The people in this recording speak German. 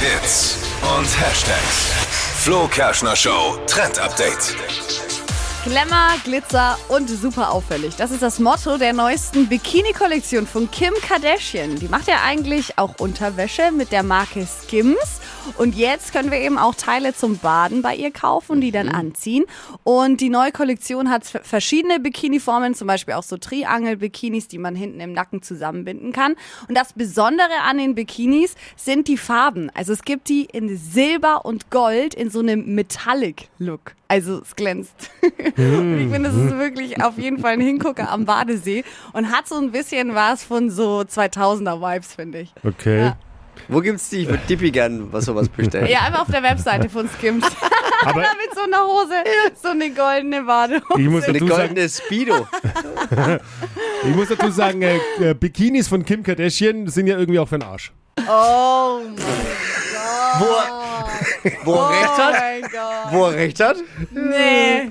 Hits und Hashtags. Flo Kerschner Show Trend Update. Glamour, Glitzer und super auffällig. Das ist das Motto der neuesten Bikini-Kollektion von Kim Kardashian. Die macht ja eigentlich auch Unterwäsche mit der Marke Skims. Und jetzt können wir eben auch Teile zum Baden bei ihr kaufen und die dann anziehen. Und die neue Kollektion hat verschiedene Bikini-Formen, zum Beispiel auch so Triangel-Bikinis, die man hinten im Nacken zusammenbinden kann. Und das Besondere an den Bikinis sind die Farben. Also es gibt die in Silber und Gold in so einem Metallic-Look. Also es glänzt. und ich finde, es ist wirklich auf jeden Fall ein Hingucker am Badesee und hat so ein bisschen was von so 2000er Vibes, finde ich. Okay. Ja. Wo gibt's die? Ich würde Dippy gern was sowas bestellen. Ja, einfach auf der Webseite von Skims. Aber Mit so einer Hose, so eine goldene Badehose. ich muss Eine goldene Speedo. ich muss dazu sagen äh, äh, Bikinis von Kim Kardashian sind ja irgendwie auch für den Arsch. Oh mein Wo, Gott. wo er recht Oh hat? mein Gott. Wo er recht hat? Nee.